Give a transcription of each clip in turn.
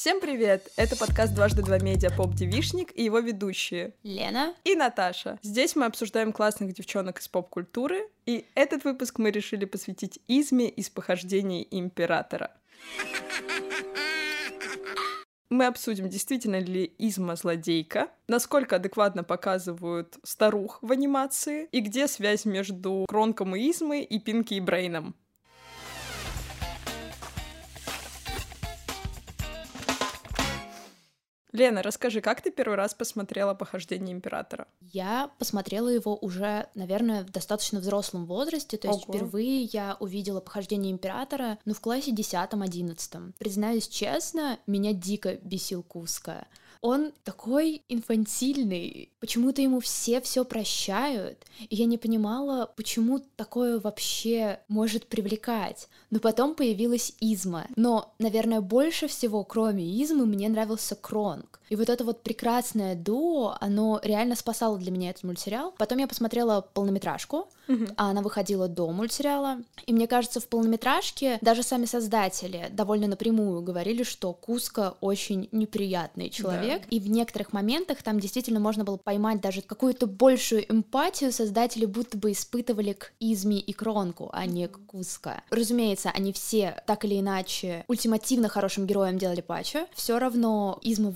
Всем привет! Это подкаст «Дважды два медиа Поп Девишник» и его ведущие Лена и Наташа. Здесь мы обсуждаем классных девчонок из поп-культуры, и этот выпуск мы решили посвятить изме из похождений императора. Мы обсудим, действительно ли Изма злодейка, насколько адекватно показывают старух в анимации, и где связь между Кронком и Измой и Пинки и Брейном. Лена, расскажи, как ты первый раз посмотрела «Похождение императора»? Я посмотрела его уже, наверное, в достаточно взрослом возрасте, то есть Ого. впервые я увидела «Похождение императора», ну, в классе 10-11. Признаюсь честно, меня дико бесил Куска. Он такой инфантильный, почему-то ему все все прощают, и я не понимала, почему такое вообще может привлекать. Но потом появилась Изма. Но, наверное, больше всего, кроме Измы, мне нравился Кронг. И вот это вот прекрасное дуо, оно реально спасало для меня этот мультсериал. Потом я посмотрела полнометражку, а она выходила до мультсериала. И мне кажется, в полнометражке даже сами создатели довольно напрямую говорили, что Куска очень неприятный человек. И в некоторых моментах там действительно можно было поймать даже какую-то большую эмпатию создатели будто бы испытывали к Изми и Кронку, а не к Куска. Разумеется, они все так или иначе ультимативно хорошим героем делали Пачо. Все равно Изма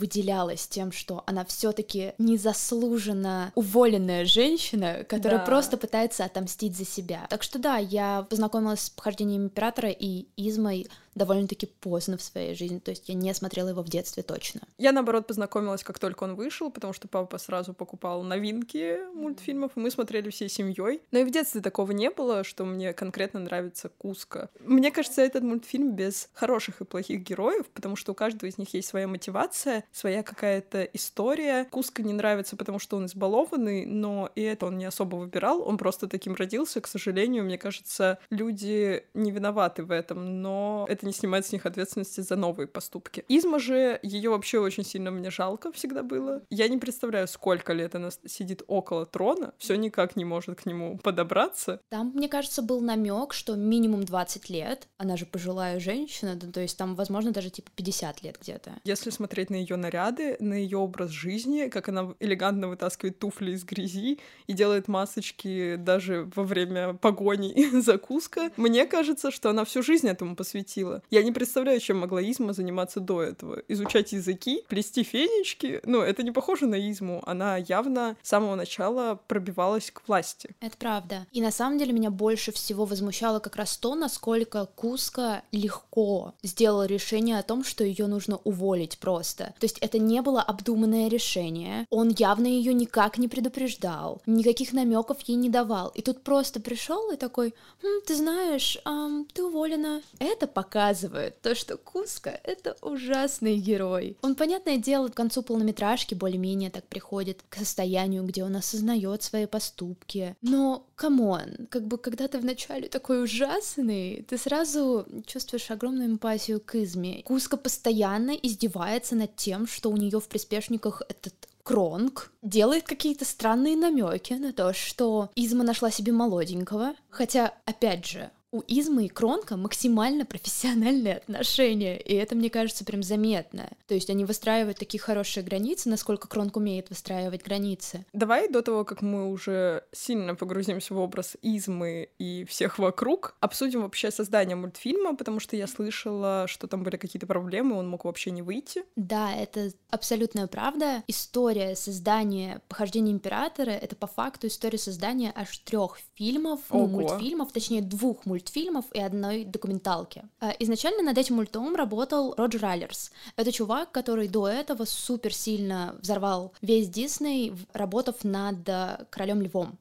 выделялась тем, что она все-таки незаслуженно уволенная женщина, которая Да. просто пытается отомстить за себя. Так что да, я познакомилась с похождением императора и Измой довольно-таки поздно в своей жизни, то есть я не смотрела его в детстве точно. Я, наоборот, познакомилась, как только он вышел, потому что папа сразу покупал новинки мультфильмов, и мы смотрели всей семьей. Но и в детстве такого не было, что мне конкретно нравится Куска. Мне кажется, этот мультфильм без хороших и плохих героев, потому что у каждого из них есть своя мотивация, своя какая-то история. Куска не нравится, потому что он избалованный, но и это он не особо выбирал, он просто таким родился. К сожалению, мне кажется, люди не виноваты в этом, но это не снимает с них ответственности за новые поступки. Изма же, ее вообще очень сильно мне жалко всегда было. Я не представляю, сколько лет она сидит около трона, все никак не может к нему подобраться. Там, мне кажется, был намек, что минимум 20 лет, она же пожилая женщина, да, то есть там, возможно, даже типа 50 лет где-то. Если смотреть на ее наряды, на ее образ жизни, как она элегантно вытаскивает туфли из грязи и делает масочки даже во время погони за Куско, мне кажется, что она всю жизнь этому посвятила. Я не представляю, чем могла Изма заниматься до этого. Изучать языки, плести фенечки. Ну, это не похоже на Изму. Она явно с самого начала пробивалась к власти. Это правда. И на самом деле меня больше всего возмущало как раз то, насколько Куска легко сделала решение о том, что ее нужно уволить просто. То есть это не было обдуманное решение. Он явно ее никак не предупреждал, никаких намеков ей не давал. И тут просто пришел и такой, «М, ты знаешь, ам, ты уволена. Это показывает то, что Куско — это ужасный герой. Он, понятное дело, к концу полнометражки более-менее так приходит к состоянию, где он осознает свои поступки. Но, come on, как бы когда ты вначале такой ужасный, ты сразу чувствуешь огромную эмпатию к Изме. Куско постоянно издевается над тем, что у нее в приспешниках этот Кронг делает какие-то странные намеки на то, что Изма нашла себе молоденького. Хотя, опять же, у Измы и Кронка максимально профессиональные отношения, и это, мне кажется, прям заметно. То есть они выстраивают такие хорошие границы, насколько Кронк умеет выстраивать границы. Давай до того, как мы уже сильно погрузимся в образ Измы и всех вокруг, обсудим вообще создание мультфильма, потому что я слышала, что там были какие-то проблемы, он мог вообще не выйти. Да, это абсолютная правда. История создания похождения императора — это по факту история создания аж трех фильмов, ну, мультфильмов, точнее, двух мультфильмов и одной документалки. А, Изначально над этим мультом работал Роджер Аллерс. Это чувак, который до этого супер сильно взорвал весь Дисней, работав над э, Королем Львом.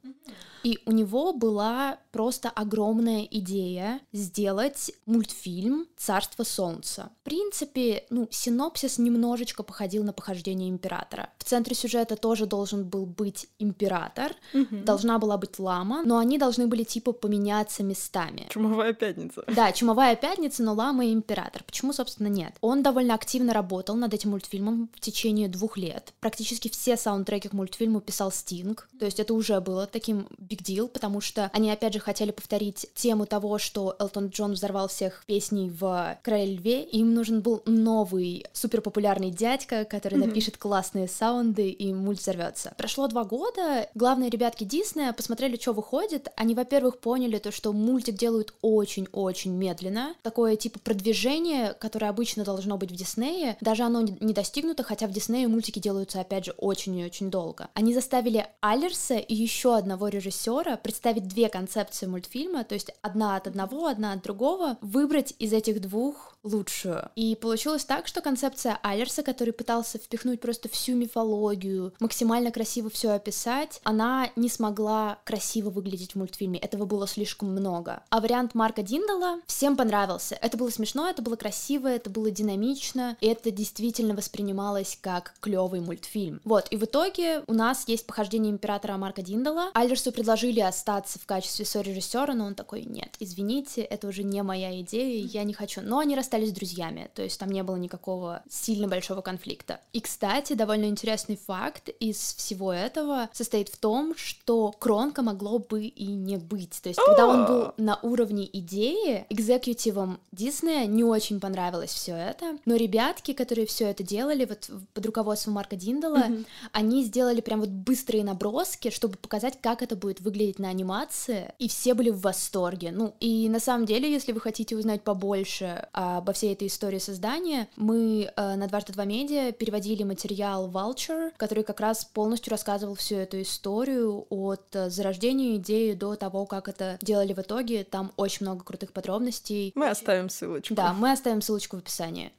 И у него была просто огромная идея сделать мультфильм «Царство солнца». В принципе, ну, синопсис немножечко походил на похождение императора. В центре сюжета тоже должен был быть император, должна была быть лама, но они должны были типа поменяться местами. Чумовая пятница. Да, Чумовая пятница, но Лама и Император. Почему, собственно, нет? Он довольно активно работал над этим мультфильмом в течение двух лет. Практически все саундтреки к мультфильму писал Стинг, то есть это уже было таким big deal, потому что они, опять же, хотели повторить тему того, что Элтон Джон взорвал всех песней в «Короле льве», и им нужен был новый суперпопулярный дядька, который mm-hmm. напишет классные саунды, и мульт взорвется. Прошло два года, главные ребятки Диснея посмотрели, что выходит, они, во-первых, поняли то, что мультик делают очень-очень медленно, такое типа продвижение, которое обычно должно быть в Диснее, даже оно не достигнуто, хотя в Диснее мультики делаются, опять же, очень и очень долго. Они заставили Аллерса и еще одного режиссера представить две концепции мультфильма, то есть одна от одного, одна от другого, выбрать из этих двух лучшую. И получилось так, что концепция Аллерса, который пытался впихнуть просто всю мифологию, максимально красиво все описать, она не смогла красиво выглядеть в мультфильме. Этого было слишком много. А вариант Марка Диндала всем понравился. Это было смешно, это было красиво, это было динамично, и это действительно воспринималось как клевый мультфильм. Вот, и в итоге у нас есть похождение императора Марка Диндала. Альдерсу предложили остаться в качестве сорежиссера, но он такой, нет, извините, это уже не моя идея, я не хочу. Но они расстались друзьями, то есть там не было никакого сильно большого конфликта. И, кстати, довольно интересный факт из всего этого состоит в том, что Кронка могло бы и не быть. То есть, когда он был на уровне идеи, экзекьютивам Диснея не очень понравилось все это, но ребятки, которые все это делали, вот под руководством Марка Диндала, mm-hmm. они сделали прям вот быстрые наброски, чтобы показать, как это будет выглядеть на анимации, и все были в восторге. Ну, и на самом деле, если вы хотите узнать побольше обо всей этой истории создания, мы э, на дважды два медиа переводили материал Vulture, который как раз полностью рассказывал всю эту историю от э, зарождения идеи до того, как это делали в итоге. Там очень много крутых подробностей. Мы оставим ссылочку. Да, мы оставим ссылочку в описании.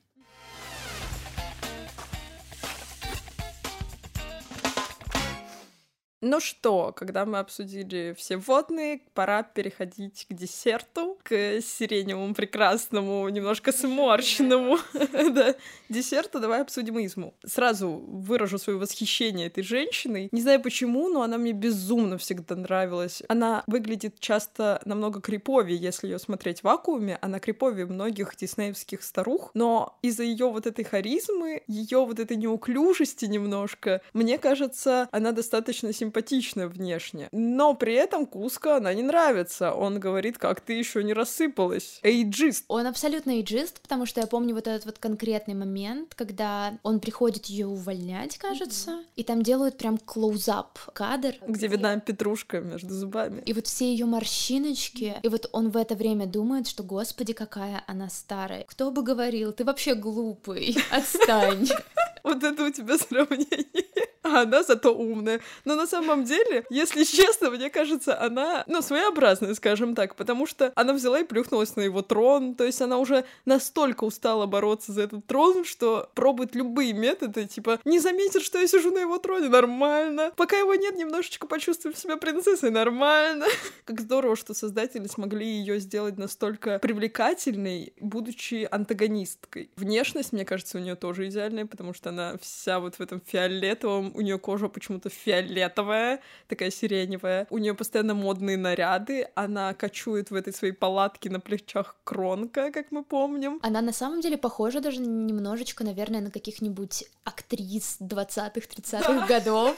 Ну что, когда мы обсудили все водные, пора переходить к десерту, к сиреневому прекрасному, немножко сморщенному да, десерту. Давай обсудим изму. Сразу выражу свое восхищение этой женщиной. Не знаю почему, но она мне безумно всегда нравилась. Она выглядит часто намного криповее, если ее смотреть в вакууме. Она криповее многих диснеевских старух, но из-за ее вот этой харизмы, ее вот этой неуклюжести немножко, мне кажется, она достаточно симпатична симпатичная внешне. Но при этом Куска она не нравится. Он говорит, как ты еще не рассыпалась. Эйджист. Он абсолютно эйджист, потому что я помню вот этот вот конкретный момент, когда он приходит ее увольнять, кажется, mm-hmm. и там делают прям клоузап кадр. Где видна петрушка между зубами. И вот все ее морщиночки, и вот он в это время думает, что, господи, какая она старая. Кто бы говорил, ты вообще глупый, отстань. Вот это у тебя сравнение а она зато умная. Но на самом деле, если честно, мне кажется, она, ну, своеобразная, скажем так, потому что она взяла и плюхнулась на его трон, то есть она уже настолько устала бороться за этот трон, что пробует любые методы, типа, не заметит, что я сижу на его троне, нормально. Пока его нет, немножечко почувствуем себя принцессой, нормально. Как здорово, что создатели смогли ее сделать настолько привлекательной, будучи антагонисткой. Внешность, мне кажется, у нее тоже идеальная, потому что она вся вот в этом фиолетовом у нее кожа почему-то фиолетовая, такая сиреневая. У нее постоянно модные наряды. Она кочует в этой своей палатке на плечах кронка, как мы помним. Она на самом деле похожа даже немножечко, наверное, на каких-нибудь актрис 20-30-х годов.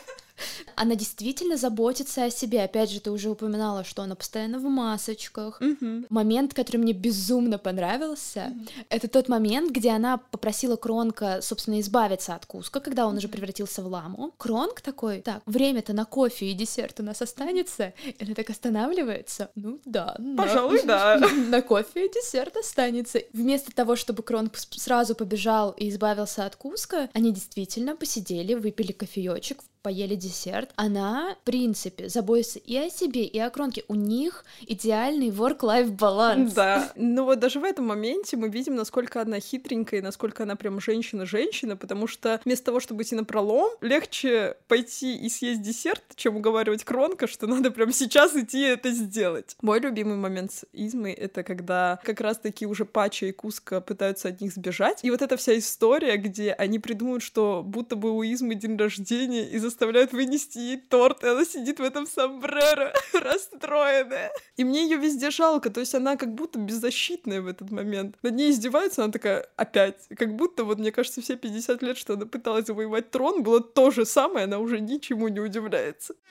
Она действительно заботится о себе. Опять же, ты уже упоминала, что она постоянно в масочках. Mm-hmm. Момент, который мне безумно понравился, mm-hmm. это тот момент, где она попросила Кронка, собственно, избавиться от Куска, когда он уже превратился в ламу. Кронк такой, так, время-то на кофе и десерт у нас останется. И она так останавливается. Ну да. Пожалуй, да. На кофе и десерт останется. Вместо того, чтобы Кронк сразу побежал и избавился от Куска, они действительно посидели, выпили кофеечек, поели десерт, она, в принципе, заботится и о себе, и о Кронке. У них идеальный work-life баланс. Да. Ну вот даже в этом моменте мы видим, насколько она хитренькая, насколько она прям женщина-женщина, потому что вместо того, чтобы идти на пролом, легче пойти и съесть десерт, чем уговаривать Кронка, что надо прям сейчас идти это сделать. Мой любимый момент с Измой — это когда как раз-таки уже Пача и Куска пытаются от них сбежать, и вот эта вся история, где они придумают, что будто бы у Измы день рождения, и за заставляют вынести ей торт, и она сидит в этом сомбреро, расстроенная. И мне ее везде жалко, то есть она как будто беззащитная в этот момент. Над ней издеваются, она такая, опять. Как будто, вот мне кажется, все 50 лет, что она пыталась завоевать трон, было то же самое, она уже ничему не удивляется.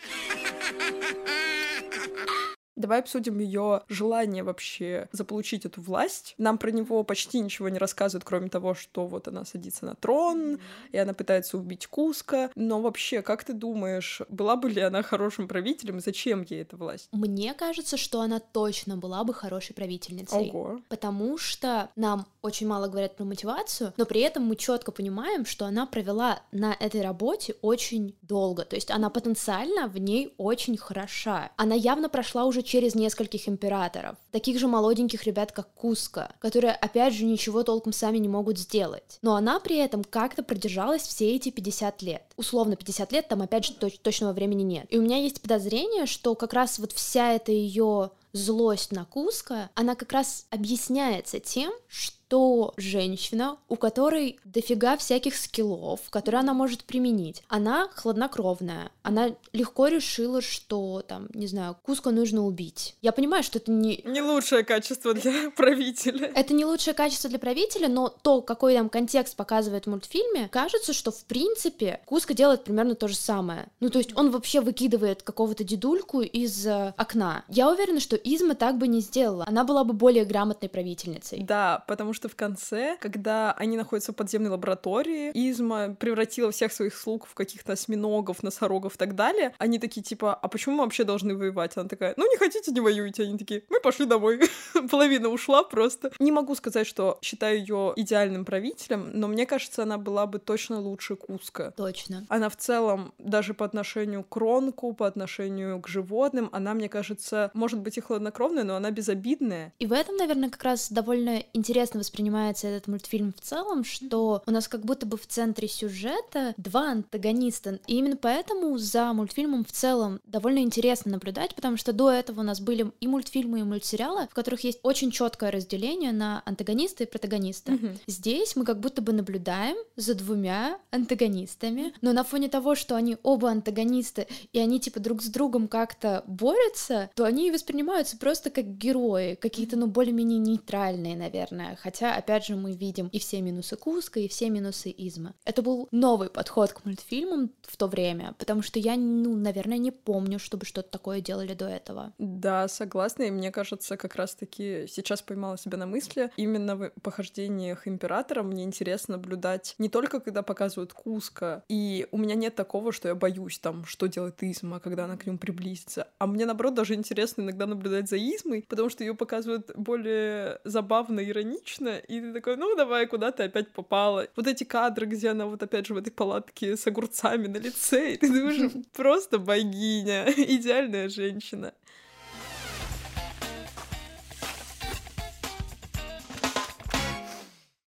Давай обсудим ее желание вообще заполучить эту власть. Нам про него почти ничего не рассказывают, кроме того, что вот она садится на трон, и она пытается убить Куска. Но вообще, как ты думаешь, была бы ли она хорошим правителем, и зачем ей эта власть? Мне кажется, что она точно была бы хорошей правительницей. Ого. Потому что нам очень мало говорят про мотивацию, но при этом мы четко понимаем, что она провела на этой работе очень долго. То есть она потенциально в ней очень хороша. Она явно прошла уже через нескольких императоров, таких же молоденьких ребят, как Куска, которые, опять же, ничего толком сами не могут сделать. Но она при этом как-то продержалась все эти 50 лет. Условно 50 лет, там опять же точ- точного времени нет. И у меня есть подозрение, что как раз вот вся эта ее злость на Куска, она как раз объясняется тем, что что женщина, у которой дофига всяких скиллов, которые она может применить, она хладнокровная, она легко решила, что там, не знаю, Куско нужно убить. Я понимаю, что это не... Не лучшее качество для правителя. Это не лучшее качество для правителя, но то, какой там контекст показывает в мультфильме, кажется, что в принципе Куско делает примерно то же самое. Ну, то есть он вообще выкидывает какого-то дедульку из э, окна. Я уверена, что Изма так бы не сделала. Она была бы более грамотной правительницей. Да, потому что в конце, когда они находятся в подземной лаборатории, Изма превратила всех своих слуг в каких-то осьминогов, носорогов и так далее, они такие типа, а почему мы вообще должны воевать? Она такая, ну не хотите, не воюйте. Они такие, мы пошли домой. Половина ушла просто. Не могу сказать, что считаю ее идеальным правителем, но мне кажется, она была бы точно лучше Куска. Точно. Она в целом, даже по отношению к Ронку, по отношению к животным, она, мне кажется, может быть и хладнокровная, но она безобидная. И в этом, наверное, как раз довольно интересно воспринимается этот мультфильм в целом, что у нас как будто бы в центре сюжета два антагониста. И именно поэтому за мультфильмом в целом довольно интересно наблюдать, потому что до этого у нас были и мультфильмы, и мультсериалы, в которых есть очень четкое разделение на антагониста и протагониста. Мгм. Здесь мы как будто бы наблюдаем за двумя антагонистами, но на фоне того, что они оба антагонисты, и они типа друг с другом как-то борются, то они воспринимаются просто как герои, какие-то, ну, более-менее нейтральные, наверное. Хотя, опять же, мы видим и все минусы Куска, и все минусы Изма. Это был новый подход к мультфильмам в то время, потому что я, ну, наверное, не помню, чтобы что-то такое делали до этого. Да, согласна, и мне кажется, как раз-таки сейчас поймала себя на мысли, именно в похождениях Императора мне интересно наблюдать не только когда показывают Куска, и у меня нет такого, что я боюсь там, что делает Изма, когда она к нему приблизится, а мне, наоборот, даже интересно иногда наблюдать за Измой, потому что ее показывают более забавно, иронично, и ты такой, ну давай, куда ты опять попала? Вот эти кадры, где она вот опять же в этой палатке с огурцами на лице, и ты думаешь, просто богиня, идеальная женщина.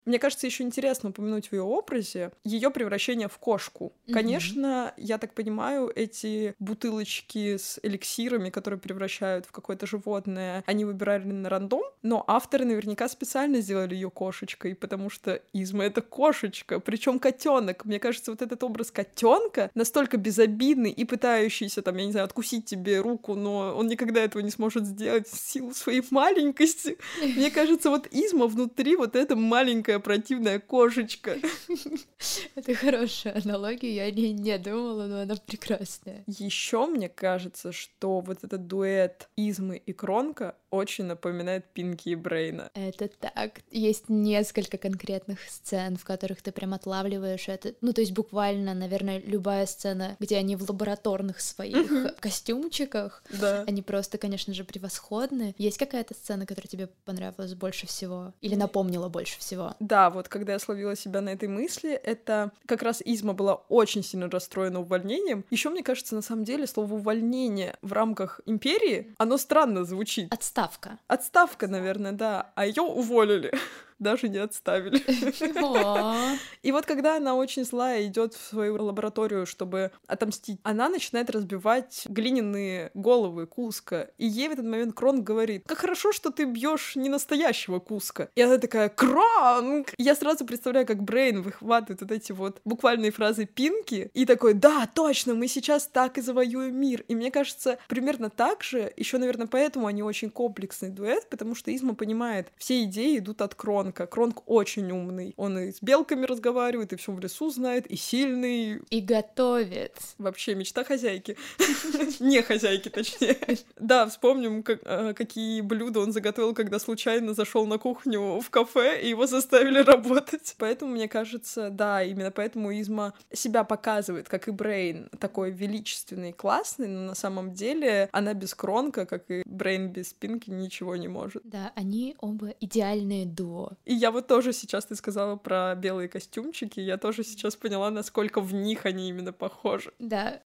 Мне кажется, еще интересно упомянуть в ее образе ее превращение в кошку. Мгм. Конечно, я так понимаю, эти бутылочки с эликсирами, которые превращают в какое-то животное, они выбирали на рандом, но авторы наверняка специально сделали ее кошечкой, потому что Изма это кошечка, причем котенок. Мне кажется, вот этот образ котенка настолько безобидный и пытающийся, там, я не знаю, откусить тебе руку, но он никогда этого не сможет сделать в силу своей маленькости. Мне кажется, вот Изма внутри вот эта маленькая противная кошечка. Это хорошая аналогия, я не, не думала, но она прекрасная. Еще мне кажется, что вот этот дуэт Измы и Кронка очень напоминает Пинки и Брейна. Это так. Есть несколько конкретных сцен, в которых ты прям отлавливаешь это. Ну, то есть буквально, наверное, любая сцена, где они в лабораторных своих костюмчиках, Да. они просто, конечно же, превосходны. Есть какая-то сцена, которая тебе понравилась больше всего? Или напомнила больше всего? Да, вот когда я словила себя на этой мысли, это как раз Изма была очень сильно расстроена увольнением. Еще мне кажется, на самом деле, слово увольнение в рамках империи, оно странно звучит. Отставка. Отставка, наверное, да, а ее уволили. даже не отставили. И вот когда она очень злая идет в свою лабораторию, чтобы отомстить, она начинает разбивать глиняные головы Куска. И ей в этот момент Кронг говорит, как хорошо, что ты бьешь не настоящего Куска. И она такая, Кронг! Я сразу представляю, как Брейн выхватывает вот эти вот буквальные фразы Пинки и такой, да, точно, мы сейчас так и завоюем мир. И мне кажется, примерно так же, еще, наверное, поэтому они очень комплексный дуэт, потому что Изма понимает, все идеи идут от Кронка. Кронк очень умный. Он и с белками разговаривает, и все в лесу знает, и сильный. И готовит. Вообще мечта хозяйки. Не хозяйки, точнее. Да, вспомним, э, какие блюда он заготовил, когда случайно зашел на кухню в кафе, и его заставили работать. Поэтому, мне кажется, да, именно поэтому Изма себя показывает, как и Брейн, такой величественный, классный, но на самом деле она без Кронка, как и Брейн без Пинки, ничего не может. Да, они оба идеальные дуо. И я вот тоже сейчас ты сказала про белые костюмчики, я тоже сейчас поняла, насколько в них они именно похожи. Да,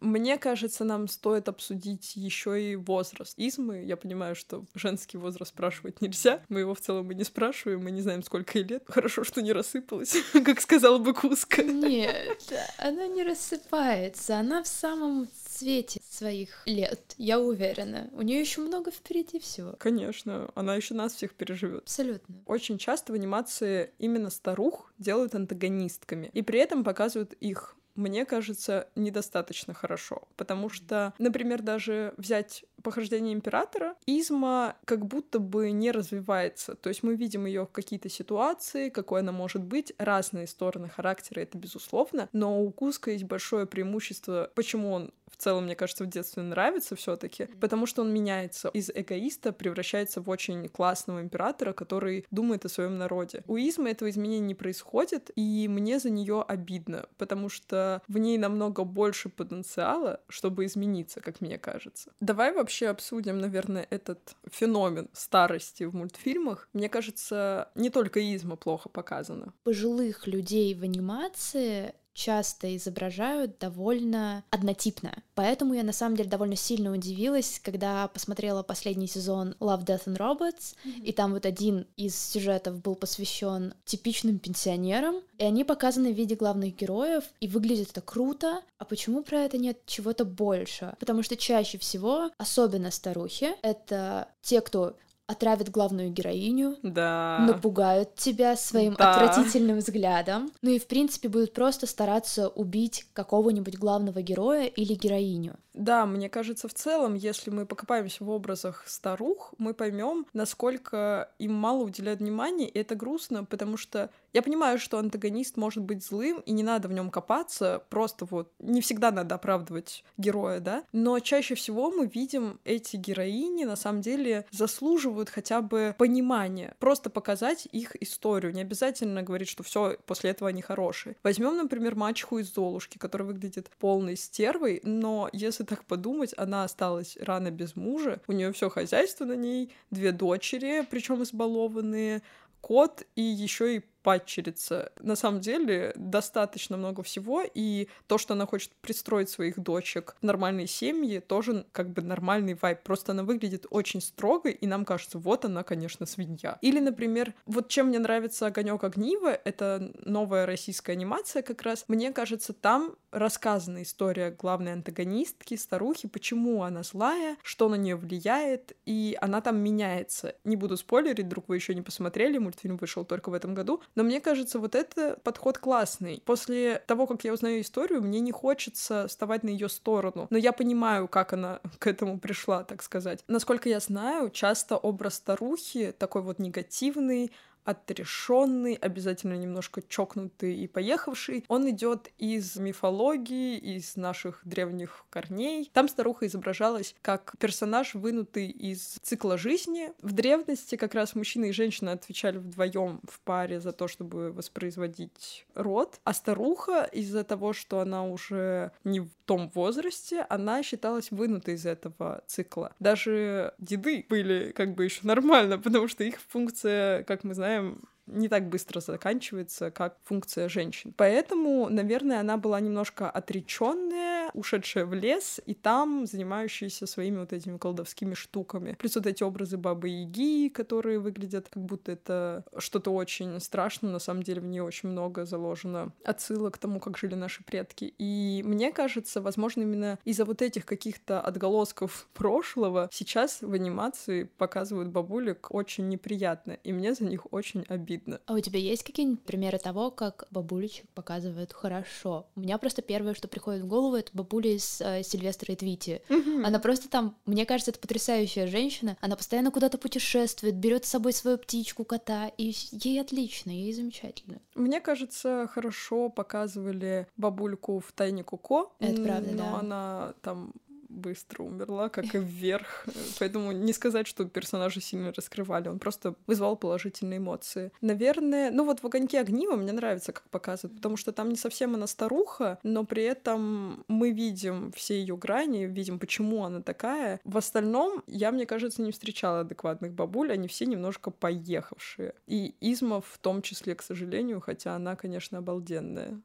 Мне кажется, нам стоит обсудить еще и возраст Измы. Я понимаю, что женский возраст спрашивать нельзя. Мы его в целом и не спрашиваем, мы не знаем, сколько ей лет. Хорошо, что не рассыпалась, как сказала бы Куска. Нет, она не рассыпается. Она в самом цвете своих лет, я уверена. У нее еще много впереди всего. Конечно, она еще нас всех переживет. Абсолютно. Очень часто в анимации именно старух делают антагонистками, и при этом показывают их мне кажется, недостаточно хорошо. Потому что, например, даже взять похождение императора, Изма как будто бы не развивается. То есть мы видим ее в какие-то ситуации, какой она может быть, разные стороны характера, это безусловно, но у Куска есть большое преимущество, почему он в целом, мне кажется, в детстве нравится все таки потому что он меняется. Из эгоиста превращается в очень классного императора, который думает о своем народе. У Измы этого изменения не происходит, и мне за нее обидно, потому что в ней намного больше потенциала, чтобы измениться, как мне кажется. Давай вообще обсудим, наверное, этот феномен старости в мультфильмах. Мне кажется, не только Изма плохо показана. Пожилых людей в анимации часто изображают довольно однотипно. Поэтому я на самом деле довольно сильно удивилась, когда посмотрела последний сезон Love, Death and Robots, mm-hmm. и там вот один из сюжетов был посвящен типичным пенсионерам, и они показаны в виде главных героев, и выглядит это круто. А почему про это нет чего-то больше? Потому что чаще всего, особенно старухи, это те, кто отравят главную героиню, да. напугают тебя своим да. отвратительным взглядом, ну и в принципе будут просто стараться убить какого-нибудь главного героя или героиню. Да, мне кажется, в целом, если мы покопаемся в образах старух, мы поймем, насколько им мало уделяют внимания, и это грустно, потому что я понимаю, что антагонист может быть злым, и не надо в нем копаться, просто вот не всегда надо оправдывать героя, да, но чаще всего мы видим эти героини на самом деле заслуживают хотя бы понимания, просто показать их историю, не обязательно говорить, что все после этого они хорошие. Возьмем, например, мачеху из Золушки, которая выглядит полной стервой, но если так подумать, она осталась рано без мужа, у нее все хозяйство на ней, две дочери, причем избалованные, кот и еще и падчерица. На самом деле достаточно много всего, и то, что она хочет пристроить своих дочек в нормальные семьи, тоже как бы нормальный вайб. Просто она выглядит очень строго, и нам кажется, вот она, конечно, свинья. Или, например, вот чем мне нравится огонек огнива, это новая российская анимация как раз. Мне кажется, там рассказана история главной антагонистки, старухи, почему она злая, что на нее влияет, и она там меняется. Не буду спойлерить, вдруг вы еще не посмотрели, мультфильм вышел только в этом году, но мне кажется, вот это подход классный. После того, как я узнаю историю, мне не хочется вставать на ее сторону. Но я понимаю, как она к этому пришла, так сказать. Насколько я знаю, часто образ старухи такой вот негативный, отрешенный, обязательно немножко чокнутый и поехавший. Он идет из мифологии, из наших древних корней. Там старуха изображалась как персонаж, вынутый из цикла жизни. В древности как раз мужчина и женщина отвечали вдвоем в паре за то, чтобы воспроизводить род. А старуха из-за того, что она уже не том возрасте, она считалась вынутой из этого цикла. Даже деды были как бы еще нормально, потому что их функция, как мы знаем, не так быстро заканчивается, как функция женщин. Поэтому, наверное, она была немножко отреченная, ушедшая в лес, и там занимающаяся своими вот этими колдовскими штуками. Плюс вот эти образы Бабы Яги, которые выглядят как будто это что-то очень страшное, на самом деле в ней очень много заложено отсылок к тому, как жили наши предки. И мне кажется, возможно, именно из-за вот этих каких-то отголосков прошлого сейчас в анимации показывают бабулек очень неприятно, и мне за них очень обидно. А у тебя есть какие-нибудь примеры того, как бабулечек показывают хорошо? У меня просто первое, что приходит в голову, это бабуля из э, Сильвестра и Твити. Она просто там, мне кажется, это потрясающая женщина. Она постоянно куда-то путешествует, берет с собой свою птичку, кота, и ей отлично, ей замечательно. Мне кажется, хорошо показывали бабульку в тайне Куко. Это правда, но да. она там быстро умерла, как и вверх. Поэтому не сказать, что персонажа сильно раскрывали, он просто вызвал положительные эмоции. Наверное, ну вот в «Огоньке огнива» мне нравится, как показывают, потому что там не совсем она старуха, но при этом мы видим все ее грани, видим, почему она такая. В остальном, я, мне кажется, не встречала адекватных бабуль, они все немножко поехавшие. И Изма в том числе, к сожалению, хотя она, конечно, обалденная.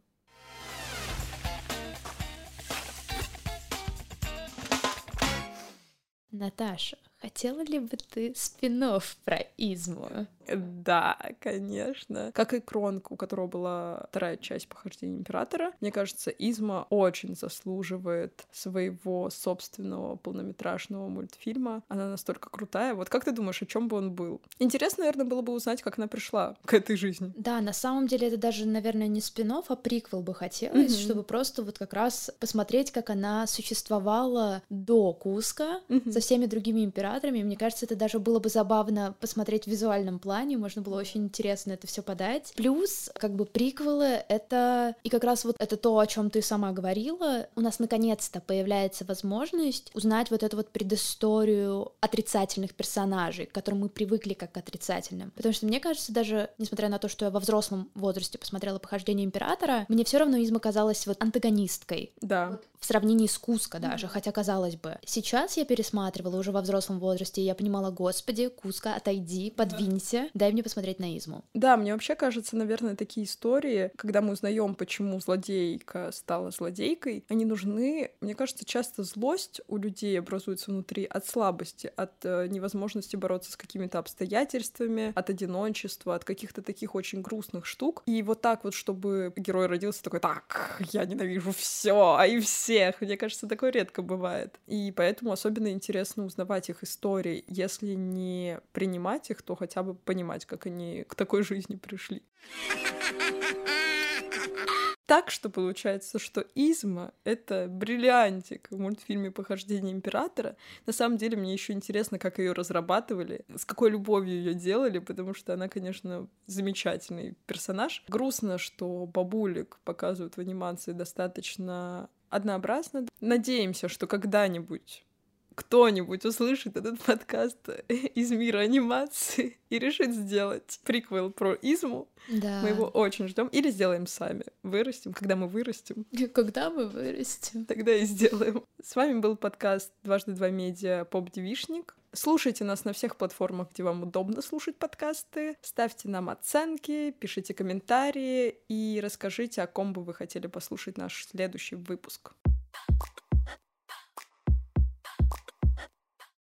Наташа, хотела ли бы ты спин про Изму? Да, конечно. Как и Кронка, у которого была вторая часть похождения императора. Мне кажется, Изма очень заслуживает своего собственного полнометражного мультфильма. Она настолько крутая. Вот как ты думаешь, о чем бы он был? Интересно, наверное, было бы узнать, как она пришла к этой жизни. Да, на самом деле это даже, наверное, не спин а приквел бы хотелось, mm-hmm. чтобы просто вот как раз посмотреть, как она существовала до Куска mm-hmm. со всеми другими императорами. Мне кажется, это даже было бы забавно посмотреть в визуальном плане плане, можно было очень интересно это все подать. Плюс, как бы, приквелы — это... И как раз вот это то, о чем ты сама говорила, у нас наконец-то появляется возможность узнать вот эту вот предысторию отрицательных персонажей, к которым мы привыкли как к отрицательным. Потому что мне кажется, даже несмотря на то, что я во взрослом возрасте посмотрела «Похождение Императора», мне все равно Изма казалась вот антагонисткой. Да. Вот в сравнении с Куско даже, хотя казалось бы. Сейчас я пересматривала уже во взрослом возрасте, и я понимала, господи, Куска, отойди, подвинься, дай мне посмотреть на Изму. Да, мне вообще кажется, наверное, такие истории, когда мы узнаем, почему злодейка стала злодейкой, они нужны, мне кажется, часто злость у людей образуется внутри от слабости, от э, невозможности бороться с какими-то обстоятельствами, от одиночества, от каких-то таких очень грустных штук. И вот так вот, чтобы герой родился такой, так, я ненавижу все, и всех. Мне кажется, такое редко бывает. И поэтому особенно интересно узнавать их истории. Если не принимать их, то хотя бы понимать, как они к такой жизни пришли. Так что получается, что Изма — это бриллиантик в мультфильме «Похождение императора». На самом деле мне еще интересно, как ее разрабатывали, с какой любовью ее делали, потому что она, конечно, замечательный персонаж. Грустно, что бабулек показывают в анимации достаточно однообразно. Надеемся, что когда-нибудь кто-нибудь услышит этот подкаст из мира анимации и решит сделать приквел про Изму, да. мы его очень ждем. Или сделаем сами. Вырастем. Когда мы вырастем. Когда мы вырастем. Тогда и сделаем. С вами был подкаст «Дважды два медиа» Поп-девишник. Слушайте нас на всех платформах, где вам удобно слушать подкасты. Ставьте нам оценки, пишите комментарии и расскажите, о ком бы вы хотели послушать наш следующий выпуск.